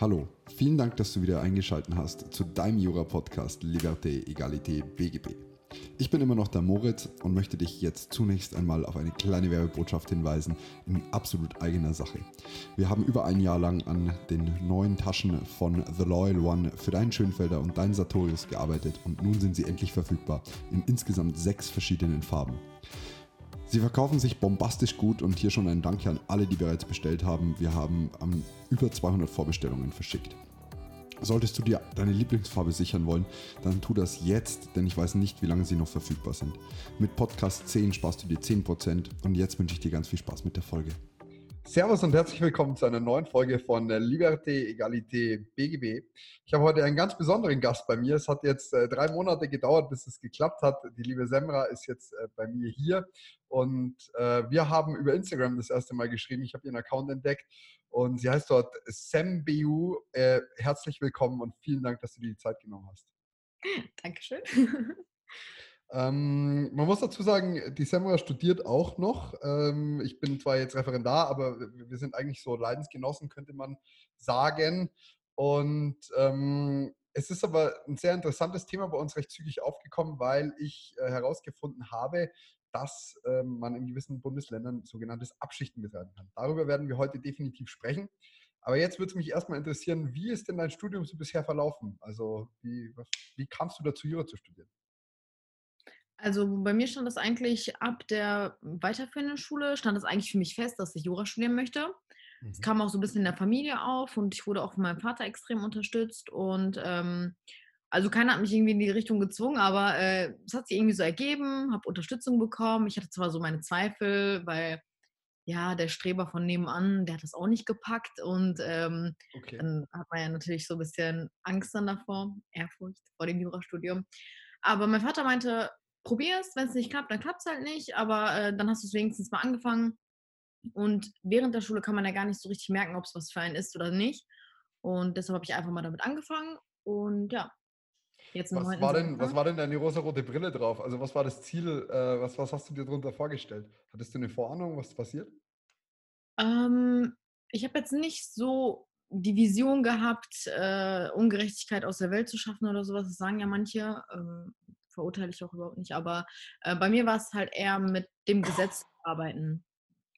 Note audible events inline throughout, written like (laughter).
Hallo, vielen Dank, dass du wieder eingeschaltet hast zu deinem Jura-Podcast Liberté, Egalité, BGB. Ich bin immer noch der Moritz und möchte dich jetzt zunächst einmal auf eine kleine Werbebotschaft hinweisen in absolut eigener Sache. Wir haben über ein Jahr lang an den neuen Taschen von The Loyal One für deinen Schönfelder und deinen Sartorius gearbeitet und nun sind sie endlich verfügbar in insgesamt sechs verschiedenen Farben. Sie verkaufen sich bombastisch gut und hier schon ein Danke an alle, die bereits bestellt haben. Wir haben um, über 200 Vorbestellungen verschickt. Solltest du dir deine Lieblingsfarbe sichern wollen, dann tu das jetzt, denn ich weiß nicht, wie lange sie noch verfügbar sind. Mit Podcast 10 sparst du dir 10% und jetzt wünsche ich dir ganz viel Spaß mit der Folge. Servus und herzlich willkommen zu einer neuen Folge von Liberté, Egalité, BGB. Ich habe heute einen ganz besonderen Gast bei mir. Es hat jetzt äh, drei Monate gedauert, bis es geklappt hat. Die liebe Semra ist jetzt äh, bei mir hier und äh, wir haben über Instagram das erste Mal geschrieben. Ich habe ihren Account entdeckt und sie heißt dort SamBU. Äh, herzlich willkommen und vielen Dank, dass du dir die Zeit genommen hast. Dankeschön. (laughs) Ähm, man muss dazu sagen, die Semra studiert auch noch. Ähm, ich bin zwar jetzt Referendar, aber wir sind eigentlich so Leidensgenossen, könnte man sagen. Und ähm, es ist aber ein sehr interessantes Thema bei uns recht zügig aufgekommen, weil ich äh, herausgefunden habe, dass äh, man in gewissen Bundesländern sogenanntes Abschichten betreiben kann. Darüber werden wir heute definitiv sprechen. Aber jetzt würde es mich erstmal interessieren, wie ist denn dein Studium so bisher verlaufen? Also wie, wie kamst du dazu, Jura zu studieren? Also bei mir stand das eigentlich ab der weiterführenden Schule, stand das eigentlich für mich fest, dass ich Jura studieren möchte. Es mhm. kam auch so ein bisschen in der Familie auf und ich wurde auch von meinem Vater extrem unterstützt und ähm, also keiner hat mich irgendwie in die Richtung gezwungen, aber äh, es hat sich irgendwie so ergeben, habe Unterstützung bekommen. Ich hatte zwar so meine Zweifel, weil ja, der Streber von nebenan, der hat das auch nicht gepackt und ähm, okay. dann hat man ja natürlich so ein bisschen Angst dann davor, Ehrfurcht vor dem Jurastudium. Aber mein Vater meinte, probier es, wenn es nicht klappt, dann klappt es halt nicht, aber äh, dann hast du es wenigstens mal angefangen. Und während der Schule kann man ja gar nicht so richtig merken, ob es was für einen ist oder nicht. Und deshalb habe ich einfach mal damit angefangen. Und ja, jetzt was war, denn, was war denn deine rosa-rote Brille drauf? Also was war das Ziel? Äh, was, was hast du dir darunter vorgestellt? Hattest du eine Vorahnung, was passiert? Ähm, ich habe jetzt nicht so die Vision gehabt, äh, Ungerechtigkeit aus der Welt zu schaffen oder sowas. Das sagen ja manche. Ähm, verurteile ich auch überhaupt nicht. Aber äh, bei mir war es halt eher mit dem Gesetz arbeiten.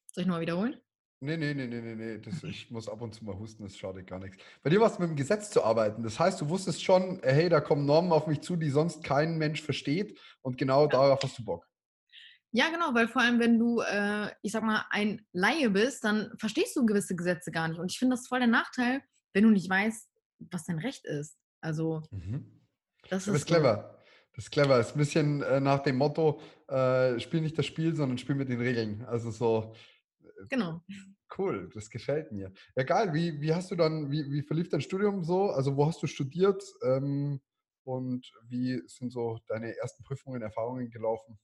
Soll ich nochmal wiederholen? Nee, nee, nee, nee, nee, nee. Das, ich muss ab und zu mal husten, das schadet gar nichts. Bei dir war es mit dem Gesetz zu arbeiten. Das heißt, du wusstest schon, äh, hey, da kommen Normen auf mich zu, die sonst kein Mensch versteht und genau ja. darauf hast du Bock. Ja, genau, weil vor allem, wenn du, äh, ich sag mal, ein Laie bist, dann verstehst du gewisse Gesetze gar nicht. Und ich finde das voll der Nachteil, wenn du nicht weißt, was dein Recht ist. Also, mhm. das ist. Du bist clever. Das ist clever. Ist ein bisschen äh, nach dem Motto, äh, spiel nicht das Spiel, sondern spiel mit den Regeln. Also so. Äh, genau. Cool, das gefällt mir. Ja, geil. Wie, wie hast du dann, wie, wie verlief dein Studium so? Also wo hast du studiert? Ähm, und wie sind so deine ersten Prüfungen, Erfahrungen gelaufen?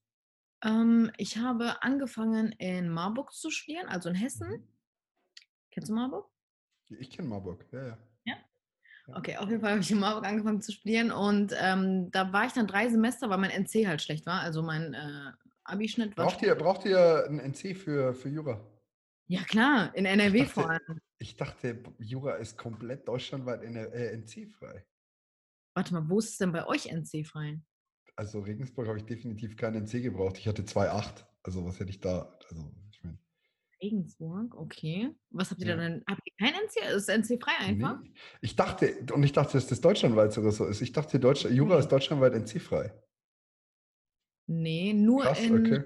Ähm, ich habe angefangen in Marburg zu studieren, also in Hessen. Mhm. Kennst du Marburg? Ich kenne Marburg, ja, ja. Okay, auf jeden Fall habe ich in Marburg angefangen zu studieren und ähm, da war ich dann drei Semester, weil mein NC halt schlecht war, also mein äh, Abischnitt war. Braucht ihr, braucht ihr ein NC für, für Jura? Ja, klar, in NRW dachte, vor allem. Ich dachte, Jura ist komplett deutschlandweit äh, NC-frei. Warte mal, wo ist es denn bei euch NC-frei? Also Regensburg habe ich definitiv keinen NC gebraucht. Ich hatte 2,8. Also was hätte ich da? Also Regensburg, okay. Was habt ihr ja. denn? Habt ihr kein NC? Ist NC frei einfach? Nee. Ich dachte, und ich dachte, dass das deutschlandweit so ist. Ich dachte, Deutsch, Jura ist deutschlandweit NC frei. Nee, nur Krass, in, okay.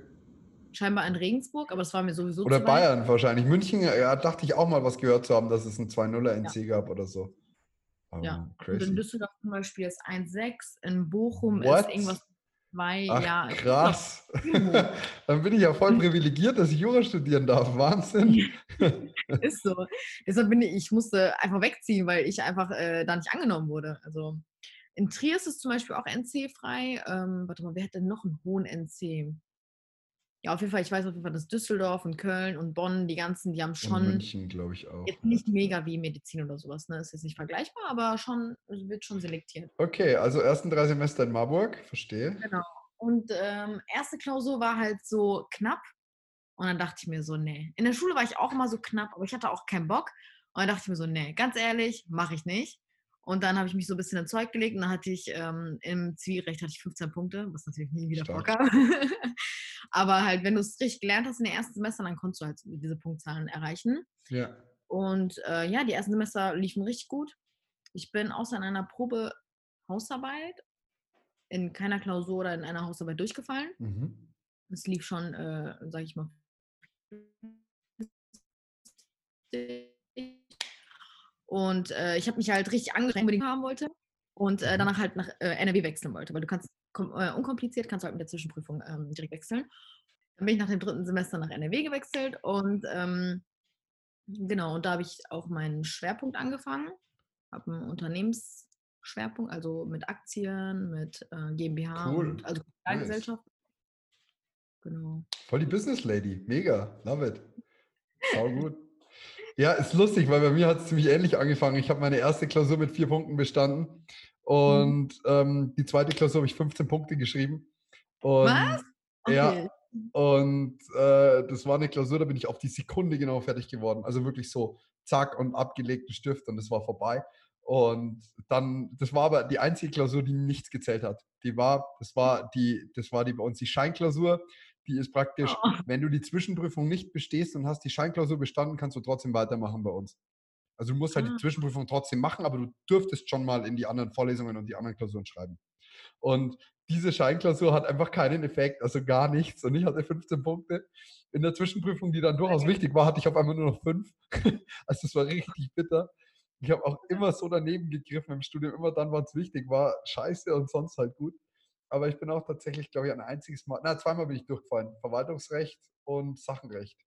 scheinbar in Regensburg, aber es war mir sowieso Oder Bayern wahrscheinlich. München, ja, dachte ich auch mal was gehört zu haben, dass es ein 2-0er NC ja. gab oder so. Um, ja, crazy. Und in Düsseldorf zum Beispiel ist 1,6, in Bochum What? ist irgendwas zwei Ach, Jahre. Krass. (laughs) Dann bin ich ja voll privilegiert, dass ich Jura studieren darf. Wahnsinn. (laughs) ist so. Deshalb bin ich, ich musste einfach wegziehen, weil ich einfach äh, da nicht angenommen wurde. Also in Trier ist es zum Beispiel auch NC-frei. Ähm, warte mal, wer hat denn noch einen hohen NC? Ja, auf jeden Fall, ich weiß auf jeden Fall, dass Düsseldorf und Köln und Bonn, die ganzen, die haben schon. Und München, glaube ich auch. Jetzt nicht mega wie Medizin oder sowas, ne? Ist jetzt nicht vergleichbar, aber schon, wird schon selektiert. Okay, also ersten drei Semester in Marburg, verstehe. Genau. Und ähm, erste Klausur war halt so knapp. Und dann dachte ich mir so, nee. In der Schule war ich auch immer so knapp, aber ich hatte auch keinen Bock. Und dann dachte ich mir so, nee, ganz ehrlich, mache ich nicht. Und dann habe ich mich so ein bisschen ins Zeug gelegt und dann hatte ich ähm, im Zivilrecht hatte ich 15 Punkte, was natürlich nie wieder Stark. vorkam. (laughs) Aber halt, wenn du es richtig gelernt hast in den ersten Semestern, dann konntest du halt diese Punktzahlen erreichen. Ja. Und äh, ja, die ersten Semester liefen richtig gut. Ich bin außer in einer Probe Hausarbeit in keiner Klausur oder in einer Hausarbeit durchgefallen. Mhm. Es lief schon, äh, sage ich mal, und äh, ich habe mich halt richtig angestrengt, unbedingt haben wollte und äh, Mhm. danach halt nach äh, NRW wechseln wollte, weil du kannst äh, unkompliziert kannst du halt mit der Zwischenprüfung ähm, direkt wechseln. Dann bin ich nach dem dritten Semester nach NRW gewechselt und ähm, genau, und da habe ich auch meinen Schwerpunkt angefangen, habe einen Unternehmensschwerpunkt, also mit Aktien, mit äh, GmbH, Cool. und, also Nice. Kapitalgesellschaft. Genau. Voll die Business Lady. Mega. Love it. Sau gut. Ja, ist lustig, weil bei mir hat es ziemlich ähnlich angefangen. Ich habe meine erste Klausur mit vier Punkten bestanden und ähm, die zweite Klausur habe ich 15 Punkte geschrieben. Und, Was? Ja, Okay. und äh, das war eine Klausur, da bin ich auf die Sekunde genau fertig geworden. Also wirklich so zack und abgelegten Stift und das war vorbei. Und dann, das war aber die einzige Klausur, die nichts gezählt hat. Die war, das war die, das war die bei uns die Scheinklausur. Die ist praktisch, Oh. wenn du die Zwischenprüfung nicht bestehst und hast die Scheinklausur bestanden, kannst du trotzdem weitermachen bei uns. Also du musst halt Ah. die Zwischenprüfung trotzdem machen, aber du dürftest schon mal in die anderen Vorlesungen und die anderen Klausuren schreiben. Und diese Scheinklausur hat einfach keinen Effekt, also gar nichts. Und ich hatte 15 Punkte. In der Zwischenprüfung, die dann durchaus wichtig war, hatte ich auf einmal nur noch fünf. (laughs) Also das war richtig bitter. Ich habe auch immer so daneben gegriffen im Studium, immer dann, wann es wichtig war, scheiße und sonst halt gut. Aber ich bin auch tatsächlich, glaube ich, ein einziges Mal, na, zweimal bin ich durchgefallen. Verwaltungsrecht und Sachenrecht.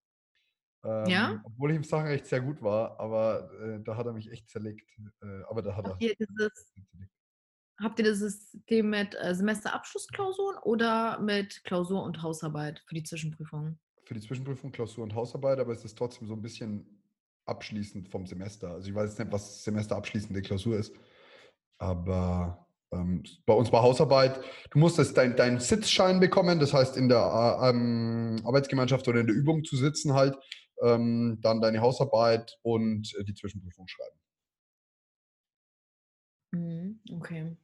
Ähm, Ja? Obwohl ich im Sachenrecht sehr gut war, aber äh, da hat er mich echt zerlegt. Äh, aber da hat er. Habt ihr dieses, habt ihr das System mit äh, Semesterabschlussklausuren oder mit Klausur und Hausarbeit für die Zwischenprüfung? Für die Zwischenprüfung, Klausur und Hausarbeit, aber es ist trotzdem so ein bisschen abschließend vom Semester. Also ich weiß jetzt nicht, was semesterabschließende Klausur ist. Aber bei uns war Hausarbeit, du musstest deinen dein Sitzschein bekommen, das heißt in der äh, ähm, Arbeitsgemeinschaft oder in der Übung zu sitzen halt, ähm, dann deine Hausarbeit und äh, die Zwischenprüfung schreiben. Mhm, okay.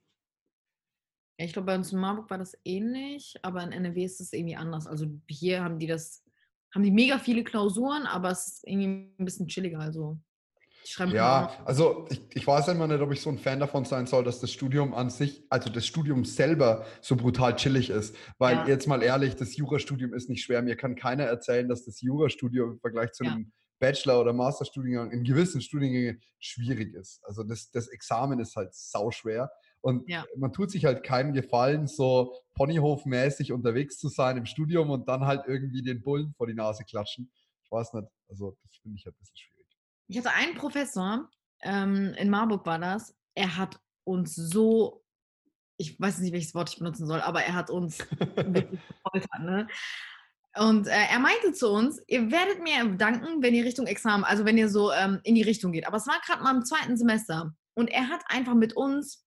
Ja, ich glaube, bei uns in Marburg war das ähnlich, aber in NRW ist es irgendwie anders. Also hier haben die das, haben die mega viele Klausuren, aber es ist irgendwie ein bisschen chilliger. Also Ja, also ich, ich weiß immer nicht, ob ich so ein Fan davon sein soll, dass das Studium an sich, also das Studium selber so brutal chillig ist. Weil Ja. jetzt mal ehrlich, das Jurastudium ist nicht schwer. Mir kann keiner erzählen, dass das Jurastudium im Vergleich zu Ja. einem Bachelor- oder Masterstudiengang in gewissen Studiengängen schwierig ist. Also das, das Examen ist halt sauschwer. Und Ja. man tut sich halt keinen Gefallen, so Ponyhof-mäßig unterwegs zu sein im Studium und dann halt irgendwie den Bullen vor die Nase klatschen. Ich weiß nicht, also das finde ich halt ein bisschen schwierig. Ich hatte einen Professor, ähm, in Marburg war das, er hat uns so, ich weiß nicht, welches Wort ich benutzen soll, aber er hat uns (laughs) wirklich gefoltert, ne? Und äh, er meinte zu uns, ihr werdet mir danken, wenn ihr Richtung Examen, also wenn ihr so ähm, in die Richtung geht. Aber es war gerade mal im zweiten Semester. Und er hat einfach mit uns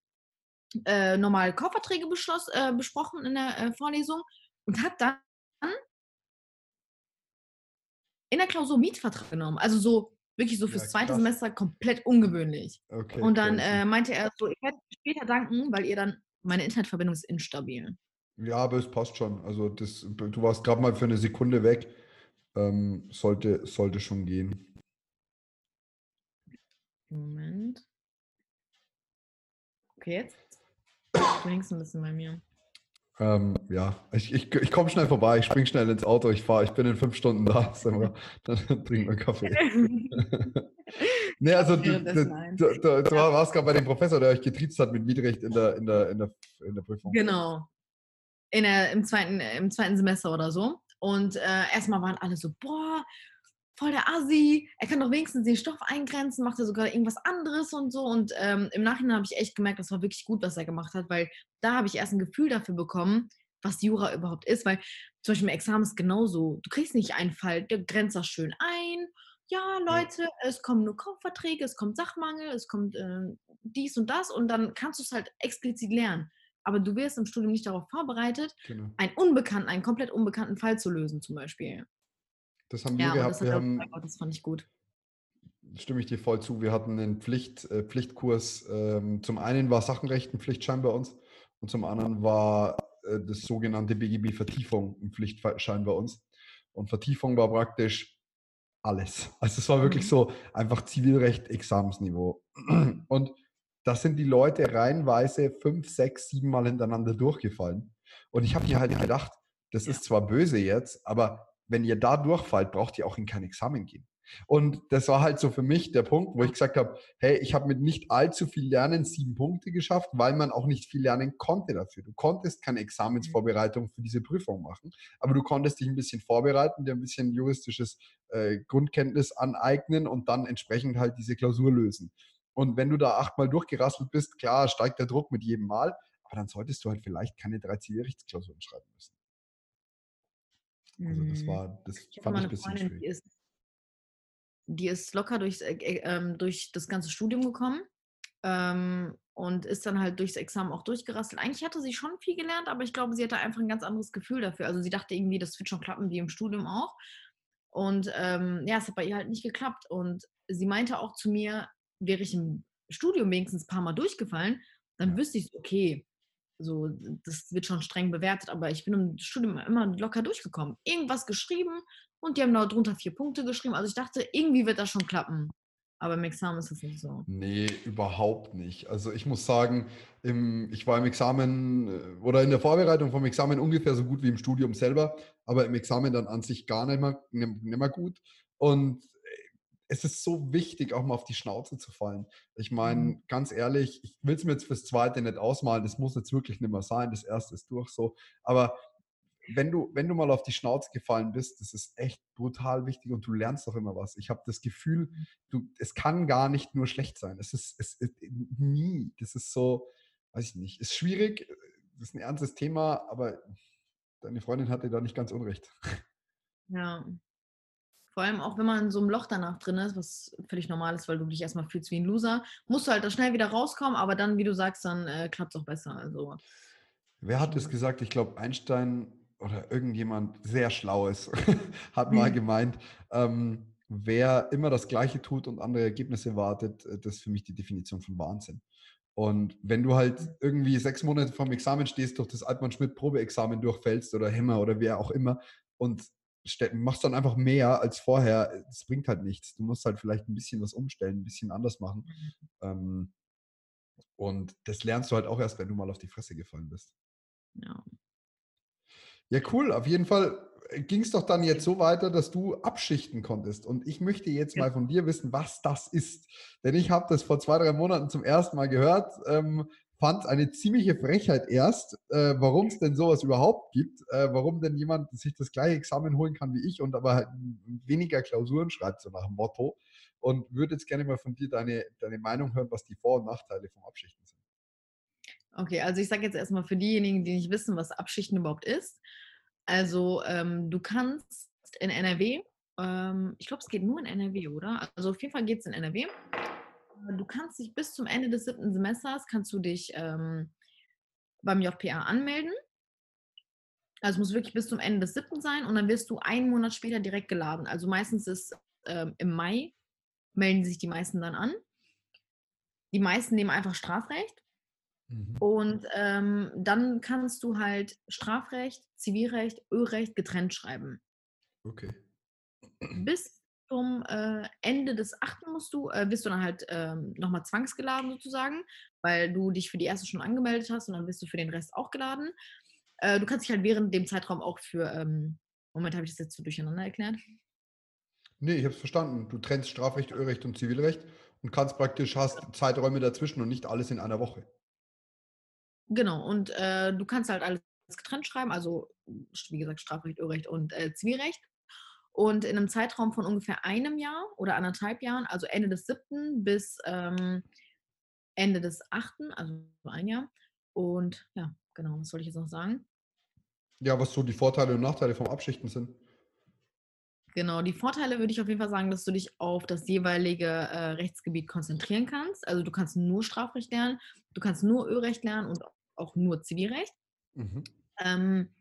äh, normal Kaufverträge äh, besprochen in der äh, Vorlesung und hat dann in der Klausur Mietvertrag genommen. Also so wirklich so fürs Ja, zweite. Semester komplett ungewöhnlich. Okay, Und dann äh, meinte er so, ich werde später danken, weil ihr dann, meine Internetverbindung ist instabil. Ja, aber es passt schon. Also das, du warst gerade mal für eine Sekunde weg. Ähm, sollte, sollte schon gehen. Moment. Okay, jetzt. Du hängst ein bisschen bei mir. Ähm, ja, ich, ich, ich komme schnell vorbei, ich spring schnell ins Auto, ich fahre, ich bin in fünf Stunden da. (laughs) Mal, dann trinken wir Kaffee. (laughs) nee, also du, du, du, du warst gerade bei dem Professor, der euch getriezt hat mit Mietrecht in der, in der, in der, in der Prüfung. Genau. In der, im, zweiten, Im zweiten Semester oder so. Und äh, erstmal waren alle so, boah, voll der Assi, er kann doch wenigstens den Stoff eingrenzen, macht er sogar irgendwas anderes und so. Und ähm, im Nachhinein habe ich echt gemerkt, das war wirklich gut, was er gemacht hat, weil da habe ich erst ein Gefühl dafür bekommen, was Jura überhaupt ist. Weil zum Beispiel im Examen ist genauso. Du kriegst nicht einen Fall, der grenzt das schön ein. Ja, Leute, es kommen nur Kaufverträge, es kommt Sachmangel, es kommt äh, dies und das und dann kannst du es halt explizit lernen. Aber du wirst im Studium nicht darauf vorbereitet, Genau. einen unbekannten, einen komplett unbekannten Fall zu lösen, zum Beispiel. Das haben wir Ja, gehabt. Wir haben, oh, das fand ich gut. stimme ich dir voll zu. Wir hatten einen Pflicht, äh, Pflichtkurs. Ähm, zum einen war Sachenrecht ein Pflichtschein bei uns und zum anderen war äh, das sogenannte BGB Vertiefung ein Pflichtschein bei uns. Und Vertiefung war praktisch alles. (laughs) Also es war wirklich mhm. so einfach Zivilrecht Examensniveau. (clears throat) Und da sind die Leute reihenweise fünf, sechs, sieben Mal hintereinander durchgefallen. Und ich habe mir halt gedacht, das ist zwar böse jetzt, aber wenn ihr da durchfallt, braucht ihr auch in kein Examen gehen. Und das war halt so für mich der Punkt, wo ich gesagt habe, hey, ich habe mit nicht allzu viel Lernen sieben Punkte geschafft, weil man auch nicht viel lernen konnte dafür. Du konntest keine Examensvorbereitung für diese Prüfung machen, aber du konntest dich ein bisschen vorbereiten, dir ein bisschen juristisches äh, Grundkenntnis aneignen und dann entsprechend halt diese Klausur lösen. Und wenn du da achtmal durchgerasselt bist, klar, steigt der Druck mit jedem Mal, aber dann solltest du halt vielleicht keine drei Zivilrechtsklausuren schreiben müssen. Also das mhm. war, das ich fand ich ein bisschen Freundin, schwierig. Die ist, die ist locker durchs, äh, äh, durch das ganze Studium gekommen ähm, und ist dann halt durchs Examen auch durchgerasselt. Eigentlich hatte sie schon viel gelernt, aber ich glaube, sie hatte einfach ein ganz anderes Gefühl dafür. Also sie dachte irgendwie, das wird schon klappen, wie im Studium auch. Und ähm, ja, es hat bei ihr halt nicht geklappt. Und sie meinte auch zu mir, wäre ich im Studium wenigstens ein paar Mal durchgefallen, dann ja. wüsste ich, okay, so, das wird schon streng bewertet, aber ich bin im Studium immer locker durchgekommen. Irgendwas geschrieben und die haben da drunter vier Punkte geschrieben. Also ich dachte, irgendwie wird das schon klappen. Aber im Examen ist es nicht so. Nee, überhaupt nicht. Also ich muss sagen, im, ich war im Examen äh, oder in der Vorbereitung vom Examen ungefähr so gut wie im Studium selber, aber im Examen dann an sich gar nicht mehr, nicht mehr gut. Und es ist so wichtig, auch mal auf die Schnauze zu fallen. Ich meine, mhm. ganz ehrlich, ich will es mir jetzt fürs Zweite nicht ausmalen, das muss jetzt wirklich nicht mehr sein, das Erste ist durch so. Aber wenn du, wenn du mal auf die Schnauze gefallen bist, das ist echt brutal wichtig und du lernst doch immer was. Ich habe das Gefühl, mhm. du, es kann gar nicht nur schlecht sein. Es ist, es ist nie. Das ist so, weiß ich nicht, ist schwierig, das ist ein ernstes Thema, aber deine Freundin hatte da nicht ganz unrecht. Ja, vor allem auch, wenn man in so einem Loch danach drin ist, was völlig normal ist, weil du dich erstmal fühlst wie ein Loser, musst du halt da schnell wieder rauskommen, aber dann, wie du sagst, dann äh, klappt es auch besser. Also, Wer hat es gesagt? Ich glaube, Einstein oder irgendjemand sehr Schlaues (laughs) hat mal mhm. gemeint, ähm, wer immer das Gleiche tut und andere Ergebnisse wartet, äh, das ist für mich die Definition von Wahnsinn. Und wenn du halt mhm. irgendwie sechs Monate vorm Examen stehst, durch das Altmann-Schmidt-Probeexamen durchfällst oder Hemmer oder wer auch immer und machst dann einfach mehr als vorher. Das bringt halt nichts. Du musst halt vielleicht ein bisschen was umstellen, ein bisschen anders machen. Mhm. Ähm, und das lernst du halt auch erst, wenn du mal auf die Fresse gefallen bist. Ja. Ja, cool. Auf jeden Fall ging es doch dann jetzt so weiter, dass du abschichten konntest. Und ich möchte jetzt ja. mal von dir wissen, was das ist. Denn ich habe das vor zwei, drei Monaten zum ersten Mal gehört. Ähm, fand eine ziemliche Frechheit erst, äh, warum es denn sowas überhaupt gibt, äh, warum denn jemand sich das gleiche Examen holen kann wie ich und aber halt weniger Klausuren schreibt, so nach dem Motto. Und würde jetzt gerne mal von dir deine, deine Meinung hören, was die Vor- und Nachteile vom Abschichten sind. Okay, also ich sage jetzt erstmal für diejenigen, die nicht wissen, was Abschichten überhaupt ist. Also ähm, du kannst in NRW, ähm, ich glaube, es geht nur in NRW, oder? Also auf jeden Fall geht es in NRW du kannst dich bis zum Ende des siebten Semesters, kannst du dich ähm, beim JPA anmelden. Also muss wirklich bis zum Ende des siebten sein und dann wirst du einen Monat später direkt geladen. Also meistens ist ähm, im Mai, melden sich die meisten dann an. Die meisten nehmen einfach Strafrecht. Mhm. Und ähm, dann kannst du halt Strafrecht, Zivilrecht, Ölrecht getrennt schreiben. Okay. Bis zum äh, Ende des achten musst du, äh, wirst du dann halt ähm, nochmal zwangsgeladen sozusagen, weil du dich für die erste schon angemeldet hast und dann wirst du für den Rest auch geladen. Äh, du kannst dich halt während dem Zeitraum auch für, ähm, Moment, habe ich das jetzt so durcheinander erklärt? Nee, ich habe es verstanden. Du trennst Strafrecht, Ölrecht und Zivilrecht und kannst praktisch, hast Zeiträume dazwischen und nicht alles in einer Woche. Genau, und äh, du kannst halt alles getrennt schreiben, also wie gesagt Strafrecht, Ölrecht und äh, Zivilrecht. Und in einem Zeitraum von ungefähr einem Jahr oder anderthalb Jahren, also Ende des siebten bis ähm, Ende des achten, also ein Jahr. Und ja, genau, was soll ich jetzt noch sagen? Ja, was so die Vorteile und Nachteile vom Abschichten sind. Genau, die Vorteile würde ich auf jeden Fall sagen, dass du dich auf das jeweilige äh, Rechtsgebiet konzentrieren kannst. Also du kannst nur Strafrecht lernen, du kannst nur Ölrecht lernen und auch nur Zivilrecht. Mhm. Ähm,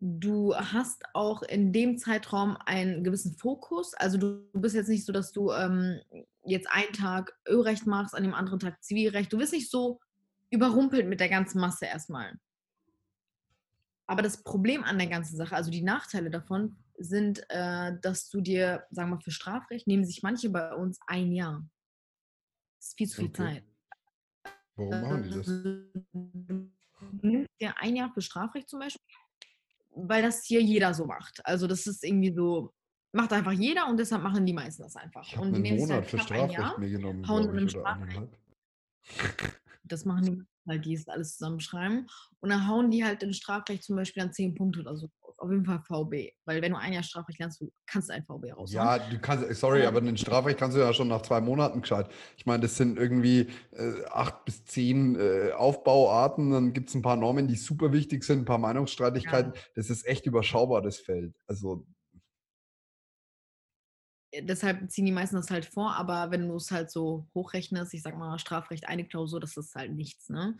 du hast auch in dem Zeitraum einen gewissen Fokus. Also du bist jetzt nicht so, dass du ähm, jetzt einen Tag Ölrecht machst, an dem anderen Tag Zivilrecht. Du wirst nicht so überrumpelt mit der ganzen Masse erstmal. Aber das Problem an der ganzen Sache, also die Nachteile davon, sind, äh, dass du dir, sagen wir mal, für Strafrecht nehmen sich manche bei uns ein Jahr. Das ist viel zu viel Okay. Zeit. Warum machen die das? Du nimmst dir ein Jahr für Strafrecht zum Beispiel, weil das hier jeder so macht. Also das ist irgendwie so, macht einfach jeder und deshalb machen die meisten das einfach. Ich und die nehmen sich Monat halt für Strafrecht Jahr, mir genommen, hauen im oder Strafrecht. (laughs) Das machen die, weil die es alles zusammenschreiben. Und dann hauen die halt im Strafrecht zum Beispiel dann 10 Punkte oder so. Auf jeden Fall VB. Weil wenn du ein Jahr Strafrecht lernst, du kannst ein VB raushauen. Ja, du kannst, sorry, Aber- den Strafrecht kannst du ja schon nach zwei Monaten gescheit. Ich meine, das sind irgendwie äh, acht bis zehn äh, Aufbauarten, dann gibt es ein paar Normen, die super wichtig sind, ein paar Meinungsstreitigkeiten. Das ist echt überschaubar, das Feld. Also, Äh, deshalb ziehen die meisten das halt vor, aber wenn du es halt so hochrechnest, ich sag mal Strafrecht, eine Klausur, das ist halt nichts, ne?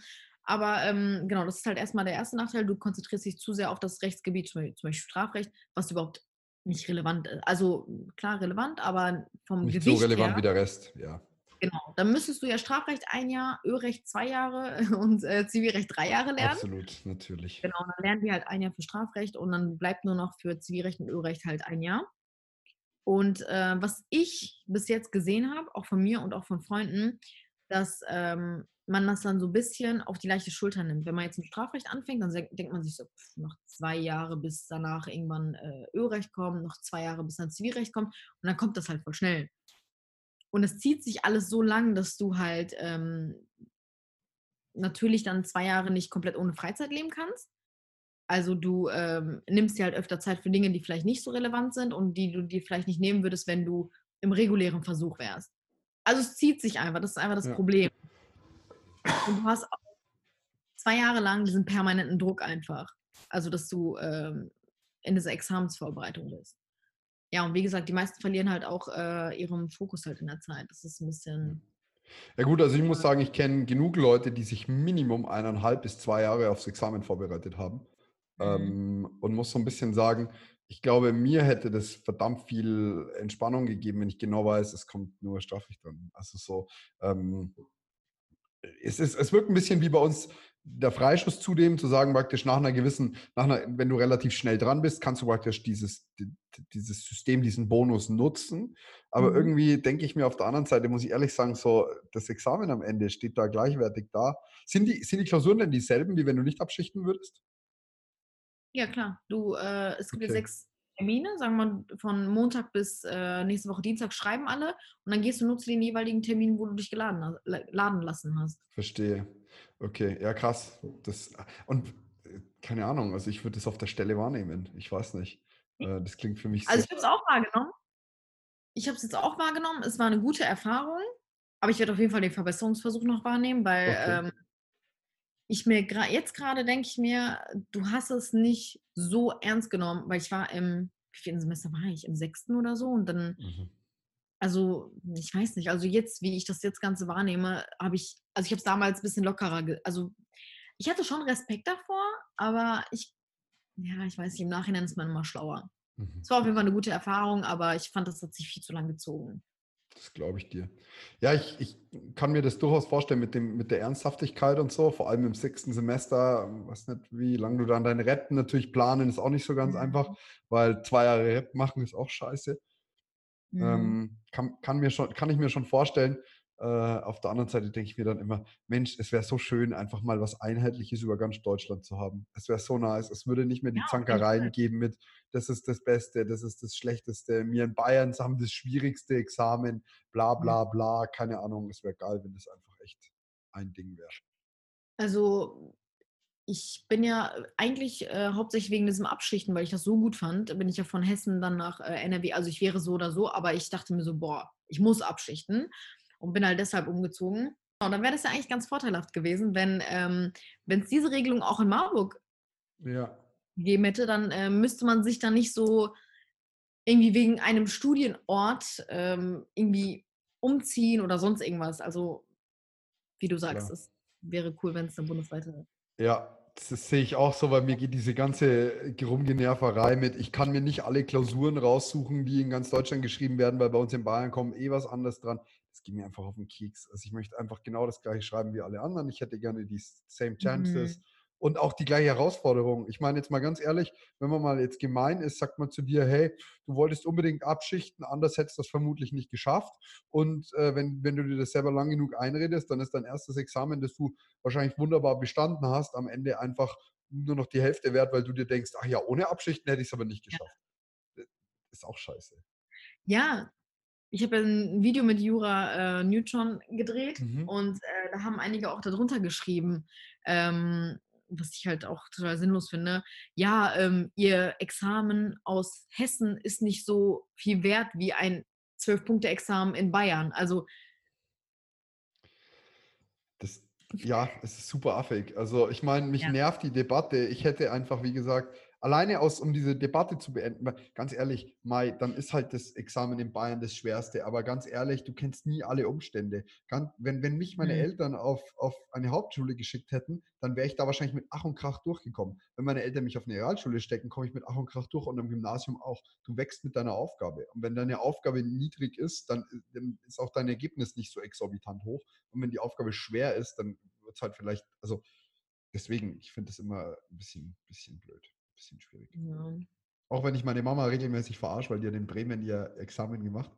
Aber ähm, genau, das ist halt erstmal der erste Nachteil. Du konzentrierst dich zu sehr auf das Rechtsgebiet, zum Beispiel, zum Beispiel Strafrecht, was überhaupt nicht relevant ist. Also klar relevant, aber vom nicht Gewicht so relevant her, wie der Rest, ja. Genau, dann müsstest du ja Strafrecht ein Jahr, Ölrecht zwei Jahre (laughs) und äh, Zivilrecht drei Jahre lernen. Absolut, natürlich. Genau, dann lernen die halt ein Jahr für Strafrecht und dann bleibt nur noch für Zivilrecht und Ölrecht halt ein Jahr. Und äh, was ich bis jetzt gesehen habe, auch von mir und auch von Freunden, dass ähm, man das dann so ein bisschen auf die leichte Schulter nimmt. Wenn man jetzt mit Strafrecht anfängt, dann denkt man sich so, pff, noch zwei Jahre, bis danach irgendwann äh, Ölrecht kommt, noch zwei Jahre, bis dann Zivilrecht kommt und dann kommt das halt voll schnell. Und es zieht sich alles so lang, dass du halt ähm, natürlich dann zwei Jahre nicht komplett ohne Freizeit leben kannst. Also du ähm, nimmst dir halt öfter Zeit für Dinge, die vielleicht nicht so relevant sind und die du dir vielleicht nicht nehmen würdest, wenn du im regulären Versuch wärst. Also es zieht sich einfach, das ist einfach das Ja. Problem. Und du hast auch zwei Jahre lang diesen permanenten Druck einfach. Also dass du ähm, in dieser Examensvorbereitung bist. Ja, und wie gesagt, die meisten verlieren halt auch äh, ihren Fokus halt in der Zeit. Das ist ein bisschen. Ja gut, also ich muss sagen, ich kenne genug Leute, die sich Minimum eineinhalb bis zwei Jahre aufs Examen vorbereitet haben. Mhm. Ähm, und muss so ein bisschen sagen, ich glaube, mir hätte das verdammt viel Entspannung gegeben, wenn ich genau weiß, es kommt nur Strafrecht dran. Also so, ähm, es, ist, es wirkt ein bisschen wie bei uns der Freischuss zudem, zu sagen praktisch nach einer gewissen, nach einer, wenn du relativ schnell dran bist, kannst du praktisch dieses, di- dieses System, diesen Bonus nutzen. Aber Mhm. irgendwie denke ich mir auf der anderen Seite, muss ich ehrlich sagen, so das Examen am Ende steht da gleichwertig da. Sind die, sind die Klausuren denn dieselben, wie wenn du nicht abschichten würdest? Ja, klar. Du, äh, es gibt ja Okay. sechs Termine, sagen wir von Montag bis äh, nächste Woche Dienstag schreiben alle und dann gehst du nur zu den jeweiligen Terminen, wo du dich geladen, laden lassen hast. Verstehe. Okay, ja krass. Das, und äh, keine Ahnung, also ich würde das auf der Stelle wahrnehmen. Ich weiß nicht. Äh, Das klingt für mich Also sehr. ich habe es auch wahrgenommen. Ich habe es jetzt auch wahrgenommen. Es war eine gute Erfahrung, aber ich werde auf jeden Fall den Verbesserungsversuch noch wahrnehmen, weil Okay. ähm, ich mir jetzt gerade denke ich mir, du hast es nicht so ernst genommen, weil ich war im, wie vielen Semester war ich? Im sechsten oder so und dann Mhm. Also, ich weiß nicht. Also jetzt, wie ich das jetzt Ganze wahrnehme, habe ich, also ich habe es damals ein bisschen lockerer, also ich hatte schon Respekt davor, aber ich, ja, ich weiß nicht, im Nachhinein ist man immer schlauer. Mhm. Es war auf jeden Fall eine gute Erfahrung, aber ich fand, das hat sich viel zu lang gezogen. Das glaube ich dir. Ja, ich, ich kann mir das durchaus vorstellen mit, dem, mit der Ernsthaftigkeit und so, vor allem im sechsten Semester. Weiß nicht, wie lange du dann deine Retten natürlich planen, ist auch nicht so ganz Mhm. einfach, weil zwei Jahre Rep machen ist auch scheiße. Mhm. Ähm, kann, kann, mir schon, kann ich mir schon vorstellen. Äh, auf der anderen Seite denke ich mir dann immer, Mensch, es wäre so schön, einfach mal was Einheitliches über ganz Deutschland zu haben. Es wäre so nice. Es würde nicht mehr die Ja, Zankereien geben mit, das ist das Beste, das ist das Schlechteste. Wir in Bayern haben das schwierigste Examen, bla bla bla. Keine Ahnung, es wäre geil, wenn das einfach echt ein Ding wäre. Also ich bin ja eigentlich äh, hauptsächlich wegen diesem Abschichten, weil ich das so gut fand, bin ich ja von Hessen dann nach äh, NRW. Also ich wäre so oder so, aber ich dachte mir so, boah, ich muss abschichten und bin halt deshalb umgezogen. Und dann wäre das ja eigentlich ganz vorteilhaft gewesen, wenn ähm, es diese Regelung auch in Marburg Ja. gegeben hätte, dann äh, müsste man sich dann nicht so irgendwie wegen einem Studienort ähm, irgendwie umziehen oder sonst irgendwas. Also wie du sagst, Klar. es wäre cool, wenn es eine bundesweite Ja, das sehe ich auch so, weil mir geht diese ganze Rumgenerverei mit, ich kann mir nicht alle Klausuren raussuchen, die in ganz Deutschland geschrieben werden, weil bei uns in Bayern kommen eh was anderes dran. Das geht mir einfach auf den Keks. Also ich möchte einfach genau das gleiche schreiben wie alle anderen. Ich hätte gerne die same chances. Mhm und auch die gleiche Herausforderung. Ich meine jetzt mal ganz ehrlich, wenn man mal jetzt gemein ist, sagt man zu dir, hey, du wolltest unbedingt abschichten, anders hättest du das vermutlich nicht geschafft. Und äh, wenn, wenn du dir das selber lang genug einredest, dann ist dein erstes Examen, das du wahrscheinlich wunderbar bestanden hast, am Ende einfach nur noch die Hälfte wert, weil du dir denkst, ach ja, ohne Abschichten hätte ich es aber nicht geschafft. Ja. Ist auch scheiße. Ja, ich habe ja ein Video mit Jura äh, Newton gedreht mhm. und äh, da haben einige auch darunter geschrieben, ähm, was ich halt auch total sinnlos finde, ja, ähm, ihr Examen aus Hessen ist nicht so viel wert wie ein Zwölf-Punkte-Examen in Bayern. Also das, ja, es ist super affig. Also ich meine, mich ja. nervt die Debatte. Ich hätte einfach, wie gesagt, alleine aus, um diese Debatte zu beenden, ganz ehrlich, Mai, dann ist halt das Examen in Bayern das Schwerste. Aber ganz ehrlich, du kennst nie alle Umstände. Ganz, wenn, wenn mich meine mhm. Eltern auf, auf eine Hauptschule geschickt hätten, dann wäre ich da wahrscheinlich mit Ach und Krach durchgekommen. Wenn meine Eltern mich auf eine Realschule stecken, komme ich mit Ach und Krach durch und am Gymnasium auch. Du wächst mit deiner Aufgabe. Und wenn deine Aufgabe niedrig ist, dann, dann ist auch dein Ergebnis nicht so exorbitant hoch. Und wenn die Aufgabe schwer ist, dann wird es halt vielleicht, also deswegen, ich finde das immer ein bisschen, bisschen blöd bisschen schwierig. Ja. Auch wenn ich meine Mama regelmäßig verarsche, weil die hat in Bremen ihr Examen gemacht.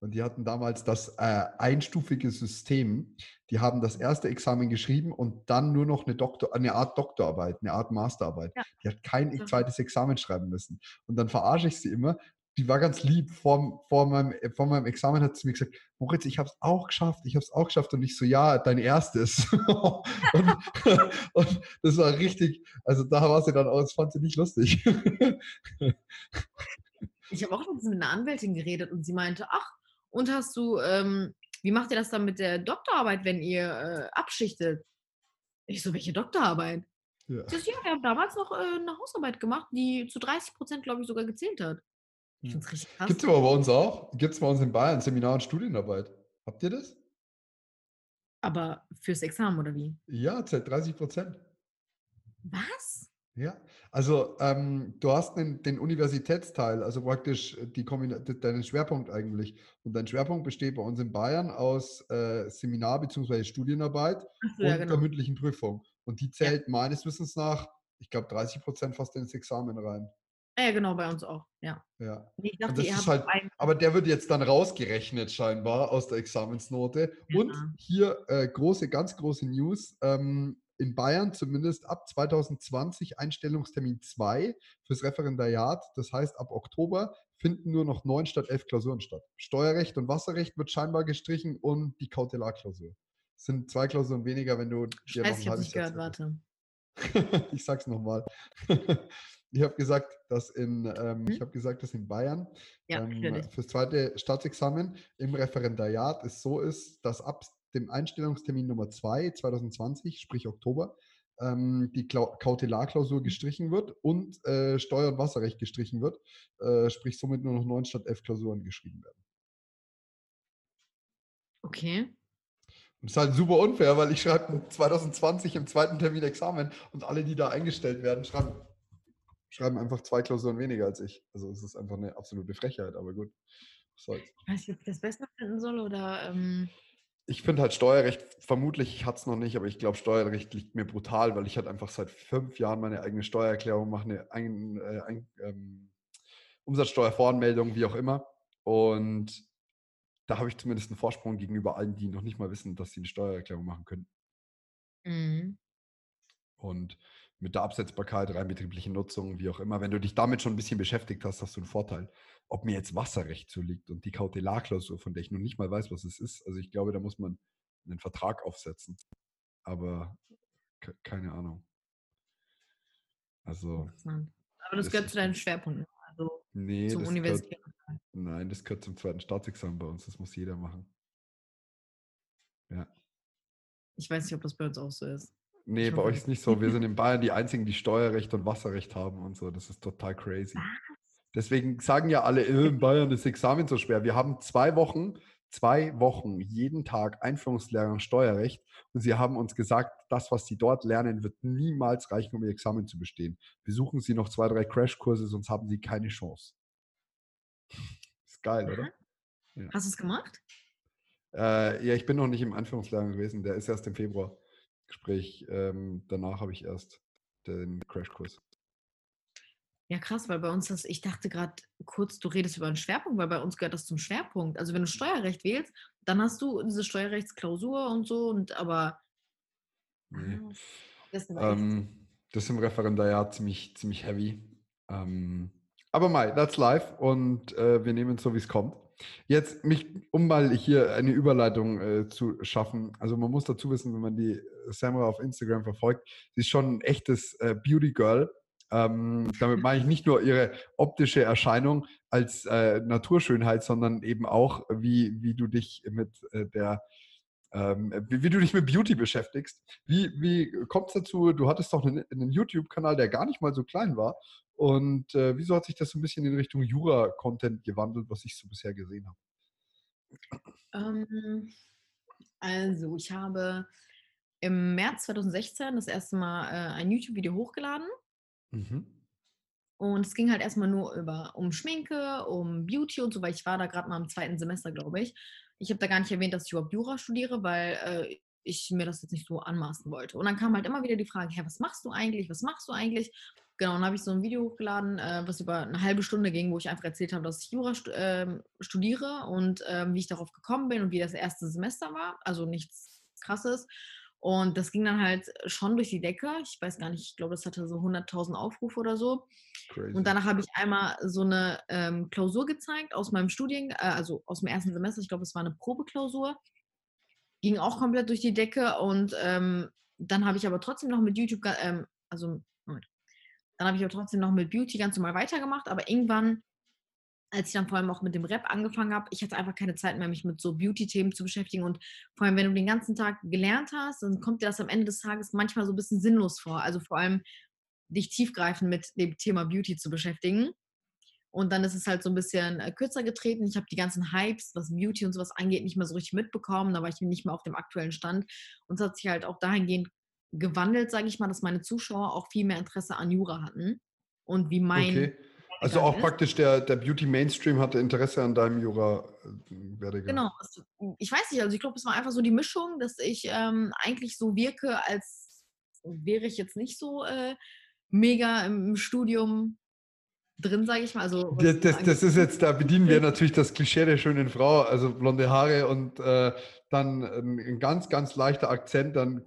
Und die hatten damals das äh, einstufige System. Die haben das erste Examen geschrieben und dann nur noch eine, Doktor, eine Art Doktorarbeit, eine Art Masterarbeit. Ja. Die hat kein zweites Examen schreiben müssen. Und dann verarsche ich sie immer, die war ganz lieb. Vor, vor, meinem, vor meinem Examen hat sie mir gesagt, Moritz, ich habe es auch geschafft, ich habe es auch geschafft. Und ich so, ja, dein erstes. (laughs) und, (laughs) und, das war richtig, also da war sie dann auch, das fand sie nicht lustig. (laughs) ich habe auch mit einer Anwältin geredet und sie meinte, ach, und hast du, ähm, wie macht ihr das dann mit der Doktorarbeit, wenn ihr äh, abschichtet? Ich so, welche Doktorarbeit? Ja. Das, ja, wir haben damals noch äh, eine Hausarbeit gemacht, die zu 30 Prozent, glaube ich, sogar gezählt hat. Ich finde es richtig krass. Gibt es aber bei uns auch. Gibt es bei uns in Bayern Seminar- und Studienarbeit. Habt ihr das? Aber fürs Examen oder wie? Ja, zählt 30 Prozent. Was? Ja, also ähm, du hast den, den, Universitätsteil, also praktisch die deinen Schwerpunkt eigentlich. Und dein Schwerpunkt besteht bei uns in Bayern aus äh, Seminar- bzw. Studienarbeit so, und ja, genau. der mündlichen Prüfung. Und die zählt ja. meines Wissens nach, ich glaube, 30 Prozent fast ins Examen rein. Ja, genau, bei uns auch, ja. Ja. Ich dachte, das ist halt, aber der wird jetzt dann rausgerechnet scheinbar aus der Examensnote. Ja. Und hier äh, große, ganz große News. Ähm, in Bayern zumindest ab 2020 Einstellungstermin 2 fürs Referendariat. Das heißt, ab Oktober finden nur noch neun statt elf Klausuren statt. Steuerrecht und Wasserrecht wird scheinbar gestrichen und die Kautelarklausur. Es sind zwei Klausuren weniger, wenn du dir ich weiß, noch ein halbes ich gehört, warte. (laughs) ich sag's nochmal. Ich habe gesagt, dass in, ähm, hm? ich habe gesagt, dass in Bayern ja, ähm, fürs zweite Staatsexamen im Referendariat es so ist, dass ab dem Einstellungstermin Nummer 2 2020, sprich Oktober, ähm, die Kautelarklausur hm. gestrichen wird und äh, Steuer- und Wasserrecht gestrichen wird, äh, sprich somit nur noch neun statt elf Klausuren geschrieben werden. Okay. Das ist halt super unfair, weil ich schreibe 2020 im zweiten Termin Examen und alle, die da eingestellt werden, schreiben schreiben einfach zwei Klausuren weniger als ich. Also es ist einfach eine absolute Frechheit, aber gut. Ich weiß nicht, ob ich das besser finden soll oder. Ähm ich finde halt Steuerrecht, vermutlich, ich hatte es noch nicht, aber ich glaube, Steuerrecht liegt mir brutal, weil ich halt einfach seit fünf Jahren meine eigene Steuererklärung mache, eine ein, äh, ein, ähm, Umsatzsteuervoranmeldung, wie auch immer. Und da habe ich zumindest einen Vorsprung gegenüber allen, die noch nicht mal wissen, dass sie eine Steuererklärung machen können. Mhm. Und mit der Absetzbarkeit, rein betriebliche Nutzung, wie auch immer, wenn du dich damit schon ein bisschen beschäftigt hast, hast du einen Vorteil. Ob mir jetzt Wasserrecht so liegt und die Kautelarklausur, von der ich noch nicht mal weiß, was es ist, also ich glaube, da muss man einen Vertrag aufsetzen. Aber keine Ahnung. Also. Aber das, gehört zu deinen Schwerpunkten, also nee, zum Universität. Nein, das gehört zum zweiten Staatsexamen bei uns. Das muss jeder machen. Ja. Ich weiß nicht, ob das bei uns auch so ist. Nee, bei euch ist nicht so. Wir sind in Bayern die einzigen, die Steuerrecht und Wasserrecht haben und so. Das ist total crazy. Deswegen sagen ja alle, äh, in Bayern ist Examen so schwer. Wir haben zwei Wochen zwei Wochen jeden Tag Einführungslehrgang Steuerrecht und sie haben uns gesagt, das, was sie dort lernen, wird niemals reichen, um ihr Examen zu bestehen. Besuchen Sie noch zwei, drei Crashkurse, sonst haben Sie keine Chance. Ist geil, oder? Ja. Hast du es gemacht? Äh, ja, ich bin noch nicht im Einführungslehrgang gewesen. Der ist erst im Februar. Gespräch. Ähm, danach habe ich erst den Crashkurs. Ja, krass, weil bei uns das, ich dachte gerade kurz, du redest über einen Schwerpunkt, weil bei uns gehört das zum Schwerpunkt. Also wenn du Steuerrecht wählst, dann hast du diese Steuerrechtsklausur und so, und aber. Nee. Ah, das, ähm, das ist im Referendariat ziemlich, ziemlich heavy. Ähm, aber Mai, that's live und äh, wir nehmen es so, wie es kommt. Jetzt, mich, um mal hier eine Überleitung äh, zu schaffen. Also man muss dazu wissen, wenn man die Samra auf Instagram verfolgt, sie ist schon ein echtes äh, Beauty Girl. Ähm, damit meine ich nicht nur ihre optische Erscheinung als äh, Naturschönheit, sondern eben auch, wie, wie du dich mit äh, der ähm, wie, wie, du dich mit Beauty beschäftigst. Wie, wie kommt es dazu? Du hattest doch einen, einen YouTube-Kanal, der gar nicht mal so klein war. Und äh, wieso hat sich das so ein bisschen in Richtung Jura-Content gewandelt, was ich so bisher gesehen habe? Ähm, also, ich habe im März 2016 das erste Mal äh, ein YouTube-Video hochgeladen. Mhm. Und es ging halt erstmal nur über, um Schminke, um Beauty und so, weil ich war da gerade mal im zweiten Semester, glaube ich. Ich habe da gar nicht erwähnt, dass ich überhaupt Jura studiere, weil äh, ich mir das jetzt nicht so anmaßen wollte. Und dann kam halt immer wieder die Frage, hey, was machst du eigentlich? Was machst du eigentlich? Genau, dann habe ich so ein Video hochgeladen, äh, was über eine halbe Stunde ging, wo ich einfach erzählt habe, dass ich Jura stu äh, studiere und äh, wie ich darauf gekommen bin und wie das erste Semester war. Also nichts Krasses. Und das ging dann halt schon durch die Decke. Ich weiß gar nicht, ich glaube, das hatte so 100.000 Aufrufe oder so. Crazy. Und danach habe ich einmal so eine ähm, Klausur gezeigt aus meinem Studien, äh, also aus dem ersten Semester. Ich glaube, es war eine Probeklausur. Ging auch komplett durch die Decke. Und ähm, dann habe ich aber trotzdem noch mit YouTube, ähm, also Moment. dann habe ich aber trotzdem noch mit Beauty ganz normal weitergemacht. Aber irgendwann als ich dann vor allem auch mit dem Rap angefangen habe, ich hatte einfach keine Zeit mehr, mich mit so Beauty-Themen zu beschäftigen. Und vor allem, wenn du den ganzen Tag gelernt hast, dann kommt dir das am Ende des Tages manchmal so ein bisschen sinnlos vor. Also vor allem dich tiefgreifend mit dem Thema Beauty zu beschäftigen. Und dann ist es halt so ein bisschen äh, kürzer getreten. Ich habe die ganzen Hypes, was Beauty und sowas angeht, nicht mehr so richtig mitbekommen. Da war ich nicht mehr auf dem aktuellen Stand. Und es hat sich halt auch dahingehend gewandelt, sage ich mal, dass meine Zuschauer auch viel mehr Interesse an Jura hatten. Und wie mein okay. Also auch ist. praktisch der, der Beauty-Mainstream hatte Interesse an deinem Jura-Werdegang. Genau. Ich weiß nicht, also ich glaube, es war einfach so die Mischung, dass ich ähm, eigentlich so wirke, als wäre ich jetzt nicht so äh, mega im Studium drin, sage ich mal. Also, das, das, das, ist jetzt, da bedienen wir natürlich das Klischee der schönen Frau, also blonde Haare und äh, dann ein ganz, ganz leichter Akzent, dann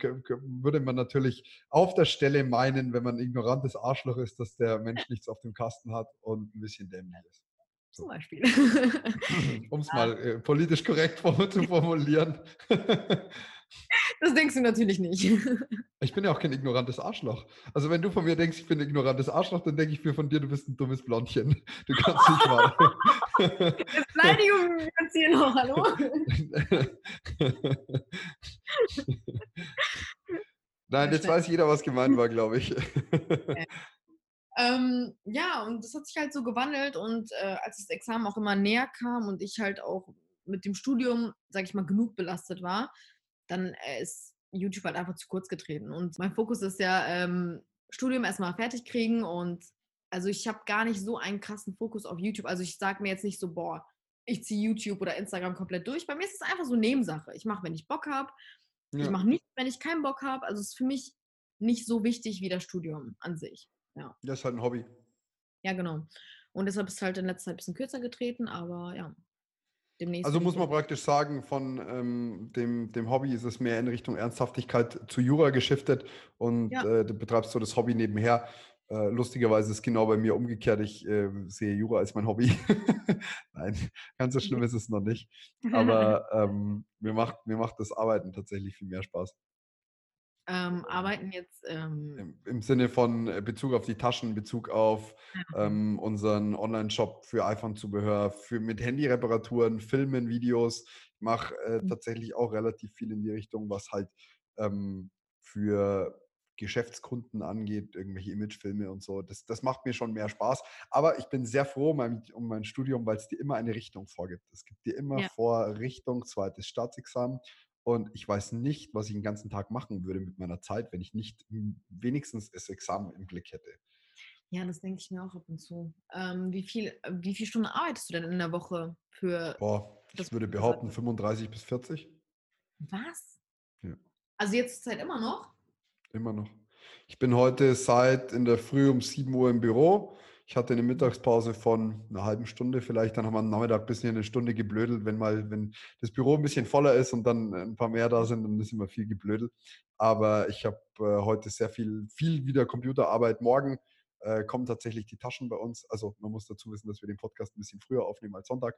würde man natürlich auf der Stelle meinen, wenn man ignorantes Arschloch ist, dass der Mensch nichts auf dem Kasten hat und ein bisschen dämlich ist. So. Zum Beispiel. (laughs) (laughs) um es mal äh, politisch korrekt zu formulieren. (laughs) Das denkst du natürlich nicht. (laughs) Ich bin ja auch kein ignorantes Arschloch. Also wenn du von mir denkst, ich bin ein ignorantes Arschloch, dann denke ich mir von dir, du bist ein dummes Blondchen. Du kannst nicht mal. (laughs) Beleidigung jetzt hier noch, hallo? (laughs) Nein, jetzt weiß jeder, was gemeint war, glaube ich. Ähm, ja, und das hat sich halt so gewandelt und äh, als das Examen auch immer näher kam und ich halt auch mit dem Studium, sage ich mal, genug belastet war, dann äh, ist YouTube halt einfach zu kurz getreten. Und mein Fokus ist ja, ähm, Studium erstmal fertig kriegen und also ich habe gar nicht so einen krassen Fokus auf YouTube. Also ich sage mir jetzt nicht so, boah, ich ziehe YouTube oder Instagram komplett durch. Bei mir ist es einfach so Nebensache. Ich mache, wenn ich Bock habe. Ja. Ich mache nichts, wenn ich keinen Bock habe. Also es ist für mich nicht so wichtig wie das Studium an sich. Ja. Das ist halt ein Hobby. Ja, genau. Und deshalb ist es halt in letzter Zeit ein bisschen kürzer getreten, aber ja, demnächst. Also muss man praktisch sagen, von ähm, dem, dem Hobby ist es mehr in Richtung Ernsthaftigkeit zu Jura geschiftet und ja. äh, du betreibst so das Hobby nebenher. Äh, lustigerweise ist es genau bei mir umgekehrt. Ich äh, sehe Jura als mein Hobby. (laughs) Nein, ganz so schlimm (laughs) ist es noch nicht. (laughs) Aber ähm, mir, macht, mir macht das Arbeiten tatsächlich viel mehr Spaß. Ähm, arbeiten jetzt. Ähm Im, Im, Sinne von äh, Bezug auf die Taschen, Bezug auf ähm, unseren Online-Shop für iPhone-Zubehör, für mit Handy-Reparaturen, Filmen, Videos. Ich mache äh, mhm. tatsächlich auch relativ viel in die Richtung, was halt ähm, für Geschäftskunden angeht, irgendwelche Imagefilme und so. Das, das macht mir schon mehr Spaß. Aber ich bin sehr froh um mein, um mein Studium, weil es dir immer eine Richtung vorgibt. Es gibt dir immer ja. vor Richtung zweites Staatsexamen. Und ich weiß nicht, was ich den ganzen Tag machen würde mit meiner Zeit, wenn ich nicht wenigstens das Examen im Blick hätte. Ja, das denke ich mir auch ab und zu. Ähm, wie, viel, wie viele Stunden arbeitest du denn in der Woche für. Boah, ich würde behaupten 35 bis 40. Was? Ja. Also jetzt Zeit immer noch? Immer noch. Ich bin heute seit in der Früh um 7 Uhr im Büro. Ich hatte eine Mittagspause von einer halben Stunde vielleicht. Dann haben wir am Nachmittag ein bisschen eine Stunde geblödelt. Wenn mal, wenn das Büro ein bisschen voller ist und dann ein paar mehr da sind, dann ist immer viel geblödelt. Aber ich habe äh, heute sehr viel, viel wieder Computerarbeit. Morgen äh, kommen tatsächlich die Taschen bei uns. Also man muss dazu wissen, dass wir den Podcast ein bisschen früher aufnehmen als Sonntag.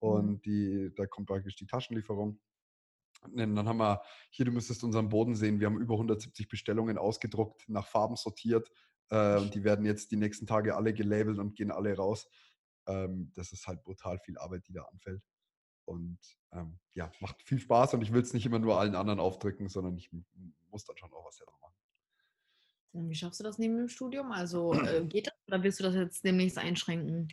Mhm. Und die, da kommt praktisch die Taschenlieferung. Und dann haben wir, hier, du müsstest unseren Boden sehen, wir haben über 170 Bestellungen ausgedruckt, nach Farben sortiert. Äh, und die werden jetzt die nächsten Tage alle gelabelt und gehen alle raus. Ähm, das ist halt brutal viel Arbeit, die da anfällt. Und ähm, ja, macht viel Spaß und ich will es nicht immer nur allen anderen aufdrücken, sondern ich muss dann schon auch was selber machen. Wie schaffst du das neben dem Studium? Also äh, (clears throat) geht das oder willst du das jetzt demnächst einschränken?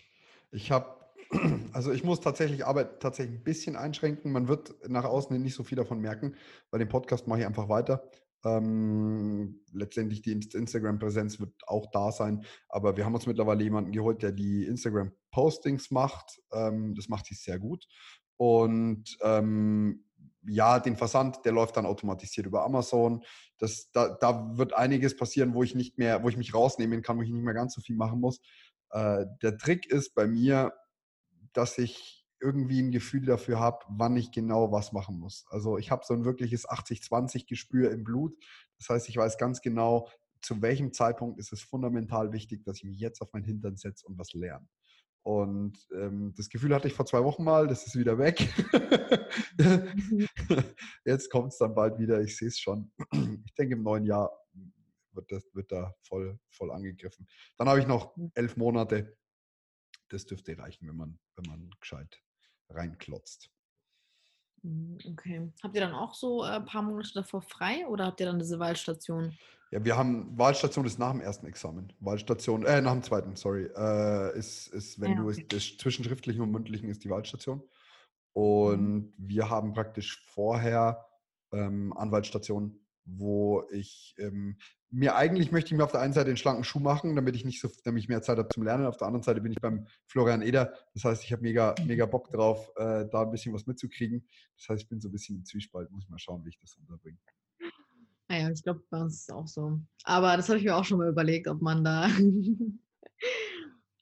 Ich habe, (clears throat) also ich muss tatsächlich Arbeit tatsächlich ein bisschen einschränken. Man wird nach außen hin nicht so viel davon merken, weil den Podcast mache ich einfach weiter. Ähm, letztendlich die Instagram-Präsenz wird auch da sein, aber wir haben uns mittlerweile jemanden geholt, der die Instagram-Postings macht. Ähm, das macht sie sehr gut. Und ähm, ja, den Versand, der läuft dann automatisiert über Amazon. Das, da, da wird einiges passieren, wo ich nicht mehr, wo ich mich rausnehmen kann, wo ich nicht mehr ganz so viel machen muss. Äh, der Trick ist bei mir, dass ich irgendwie ein Gefühl dafür habe, wann ich genau was machen muss. Also ich habe so ein wirkliches 80-20-Gespür im Blut. Das heißt, ich weiß ganz genau, zu welchem Zeitpunkt ist es fundamental wichtig, dass ich mich jetzt auf meinen Hintern setze und was lerne. Und ähm, das Gefühl hatte ich vor zwei Wochen mal, das ist wieder weg. Mhm. (laughs) Jetzt kommt es dann bald wieder, ich sehe es schon. Ich denke, im neuen Jahr wird, das, wird da voll, voll angegriffen. Dann habe ich noch mhm. elf Monate. Das dürfte reichen, wenn man, wenn man gescheit reinklotzt. Mhm, okay. Habt ihr dann auch so ein äh, paar Monate davor frei oder habt ihr dann diese Wahlstation? Ja, wir haben Wahlstation ist nach dem ersten Examen. Wahlstation, äh, nach dem zweiten, sorry. Äh, ist, ist, wenn ja, okay. du es zwischen schriftlichen und mündlichen ist die Wahlstation. Mhm. Und wir haben praktisch vorher ähm, Anwaltsstation, wo ich ähm, mir eigentlich möchte ich mir auf der einen Seite den schlanken Schuh machen, damit ich nicht so, damit ich mehr Zeit habe zum Lernen. Auf der anderen Seite bin ich beim Florian Eder. Das heißt, ich habe mega, mega Bock drauf, äh, da ein bisschen was mitzukriegen. Das heißt, ich bin so ein bisschen im Zwiespalt. Muss mal schauen, wie ich das unterbringe. Naja, ich glaube, bei uns ist es auch so. Aber das habe ich mir auch schon mal überlegt, ob man da. (laughs)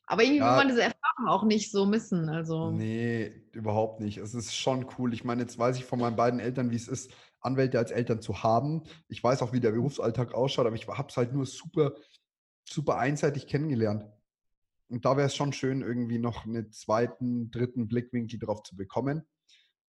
Aber irgendwie ja, will man diese Erfahrung auch nicht so missen. Also. Nee, überhaupt nicht. Es ist schon cool. Ich meine, jetzt weiß ich von meinen beiden Eltern, wie es ist, Anwälte als Eltern zu haben. Ich weiß auch, wie der Berufsalltag ausschaut, aber ich habe es halt nur super, super einseitig kennengelernt. Und da wäre es schon schön, irgendwie noch einen zweiten, dritten Blickwinkel drauf zu bekommen.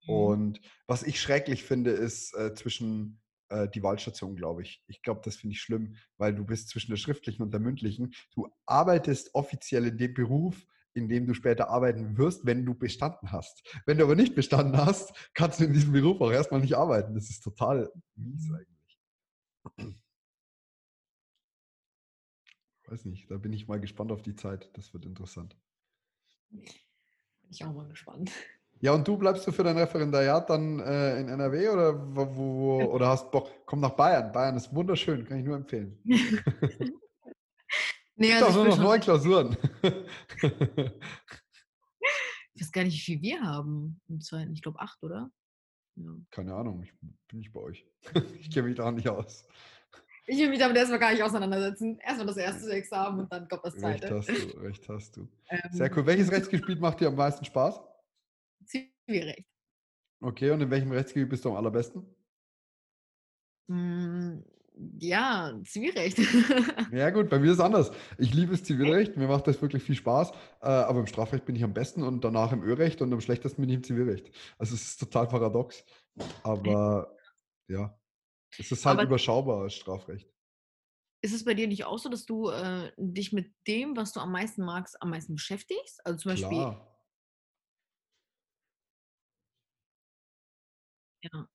Mhm. Und was ich schrecklich finde, ist äh, zwischen äh, die Wahlstation, glaube ich. Ich glaube, das finde ich schlimm, weil du bist zwischen der schriftlichen und der mündlichen. Du arbeitest offiziell in dem Beruf, in dem du später arbeiten wirst, wenn du bestanden hast. Wenn du aber nicht bestanden hast, kannst du in diesem Beruf auch erstmal nicht arbeiten. Das ist total mies mhm. eigentlich. Weiß nicht, da bin ich mal gespannt auf die Zeit. Das wird interessant. Bin ich auch mal gespannt. Ja, und du bleibst du für dein Referendariat dann äh, in NRW oder wo, wo, oder hast Bock? Komm nach Bayern. Bayern ist wunderschön, kann ich nur empfehlen. (laughs) nee, also nur noch neun Klausuren. ich weiß gar nicht, wie viel wir haben im zweiten. Ich glaube acht, oder? Ja. Keine Ahnung, ich bin nicht bei euch. (laughs) ich kenne mich da nicht aus. Ich will mich damit erstmal gar nicht auseinandersetzen. Erstmal das erste Examen und dann kommt das zweite. Recht hast du, recht hast du. Ähm, Sehr cool. Welches Rechtsgebiet macht dir am meisten Spaß? Zivilrecht. Okay, und in welchem Rechtsgebiet bist du am allerbesten? Ja, Zivilrecht. (laughs) ja, gut, bei mir ist es anders. Ich liebe das Zivilrecht, mir macht das wirklich viel Spaß, äh, aber im Strafrecht bin ich am besten und danach im Örecht und am schlechtesten bin ich im Zivilrecht. Also es ist total paradox, aber ja, es ist halt aber überschaubar als Strafrecht. Ist es bei dir nicht auch so, dass du äh, dich mit dem, was du am meisten magst, am meisten beschäftigst? Also zum Beispiel Klar. Ja.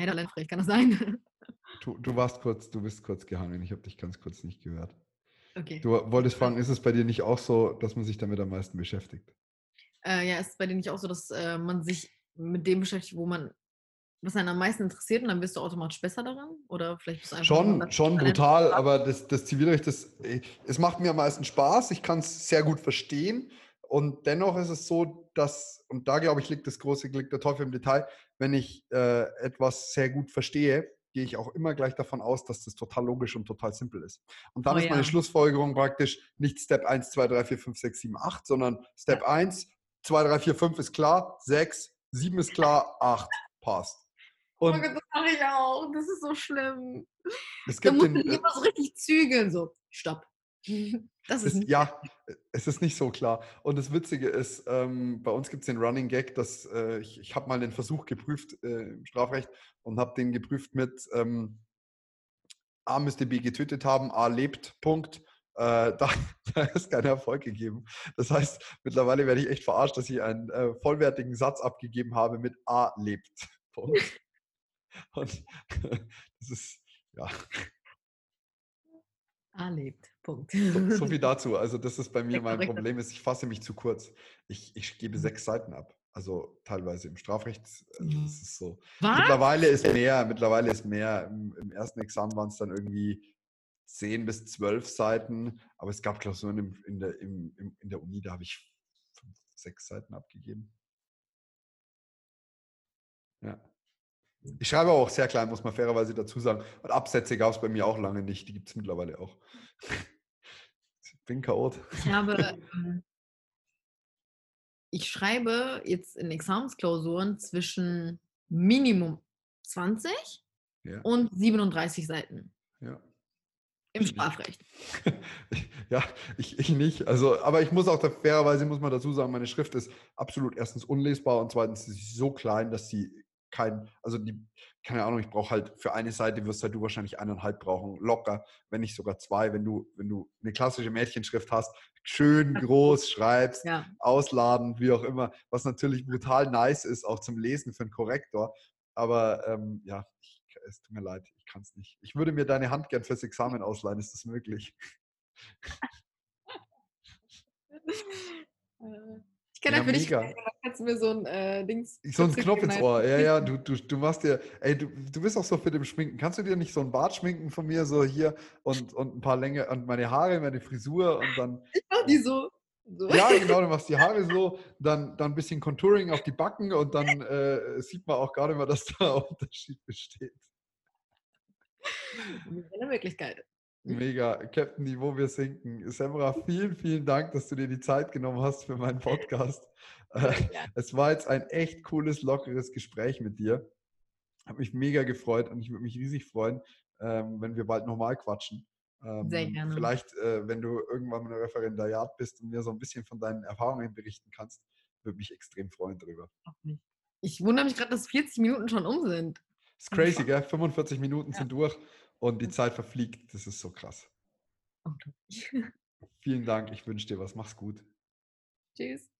Heiderlein vielleicht kann das sein. Du, du warst kurz, du bist kurz gehangen. Ich habe dich ganz kurz nicht gehört. Okay. Du wolltest fragen, ist es bei dir nicht auch so, dass man sich damit am meisten beschäftigt? Äh, ja, ist es bei dir nicht auch so, dass äh, man sich mit dem beschäftigt, wo man, was einen am meisten interessiert und dann bist du automatisch besser daran? Oder vielleicht bist du einfach Schon, schon brutal, aber das, das Zivilrecht, das, äh, es macht mir am meisten Spaß. Ich kann es sehr gut verstehen. Und dennoch ist es so, dass, und da glaube ich, liegt das große liegt der Teufel im Detail, wenn ich äh, etwas sehr gut verstehe, gehe ich auch immer gleich davon aus, dass das total logisch und total simpel ist. Und dann Oh ist meine ja. Schlussfolgerung praktisch nicht Step 1, 2, 3, 4, 5, 6, 7, 8, sondern Step 1, 2, 3, 4, 5 ist klar, 6, 7 ist klar, 8 passt. Oh Und Gott, das mache ich auch. Das ist so schlimm. es Da gibt musst den, du dich immer so richtig zügeln. So, stopp. Das ist ja, es ist nicht so klar. Und das Witzige ist, ähm, bei uns gibt es den Running Gag, dass äh, ich, ich habe mal den Versuch geprüft äh, im Strafrecht und habe den geprüft mit ähm, A müsste B getötet haben, A lebt, Punkt. Äh, (laughs) da, da ist kein Erfolg gegeben. Das heißt, mittlerweile werde ich echt verarscht, dass ich einen äh, vollwertigen Satz abgegeben habe mit A lebt. (laughs) Punkt. Und (laughs) das ist, ja, A lebt. Punkt. So, so (laughs) viel dazu. Also das ist bei mir Sehr mein korrekt. Problem, ist, ich fasse mich zu kurz. Ich, ich gebe Mhm. sechs Seiten ab. Also teilweise im Strafrecht. Also Mhm. das ist so. Was? Mittlerweile ist mehr, mittlerweile ist mehr. Im, im ersten Examen waren es dann irgendwie zehn bis zwölf Seiten, aber es gab Klausuren im, in, der, im, im, in der Uni, da habe ich fünf, sechs Seiten abgegeben. Ja. Ich schreibe auch sehr klein, muss man fairerweise dazu sagen. Und Absätze gab es bei mir auch lange nicht. Die gibt es mittlerweile auch. Ich (laughs) bin Chaot. Ich habe, ähm, ich schreibe jetzt in Examensklausuren zwischen Minimum 20 Ja, und 37 Seiten ja. im Ich- Strafrecht. (laughs) ja, ich, ich nicht. Also, aber ich muss auch da, fairerweise muss man dazu sagen, meine Schrift ist absolut erstens unlesbar und zweitens ist sie so klein, dass sie kein, also die, keine Ahnung, ich brauche halt für eine Seite wirst halt du wahrscheinlich eineinhalb brauchen, locker, wenn nicht sogar zwei, wenn du, wenn du eine klassische Mädchenschrift hast, schön groß schreibst, Ja. ausladend, wie auch immer, was natürlich brutal nice ist, auch zum Lesen für einen Korrektor. Aber ähm, ja, ich, es tut mir leid, ich kann es nicht. Ich würde mir deine Hand gern fürs Examen ausleihen, ist das möglich? (laughs) Ich kann Ja, für dich, mega. dann kannst du mir so ein äh, Dings. So ein Knopf ins. Ohr. Ja, ja, (laughs) du, du, du machst dir, ey, du, du bist auch so fit im Schminken. Kannst du dir nicht so ein Bart schminken von mir, so hier und, und ein paar Länge und meine Haare, meine Frisur und dann, (laughs) Ich mach die so. so. ja, genau, du machst die Haare so, dann, dann ein bisschen Contouring auf die Backen und dann äh, sieht man auch gar nicht mehr, dass da ein (laughs) Unterschied besteht. Eine Möglichkeit. Mega, Captain Niveau, wir sinken. Semra, vielen, vielen Dank, dass du dir die Zeit genommen hast für meinen Podcast. Äh. Es war jetzt ein echt cooles, lockeres Gespräch mit dir. Hat mich mega gefreut und ich würde mich riesig freuen, ähm, wenn wir bald nochmal quatschen. Ähm, Sehr gerne. Vielleicht, äh, wenn du irgendwann mal ein Referendariat bist und mir so ein bisschen von deinen Erfahrungen berichten kannst, würde mich extrem freuen darüber. Ich wundere mich gerade, dass 40 Minuten schon um sind. Ist crazy, gell? 45 Minuten Ja. sind durch und die Zeit verfliegt. Das ist so krass. Unglaublich. (laughs) Vielen Dank. Ich wünsche dir was. Mach's gut. Tschüss.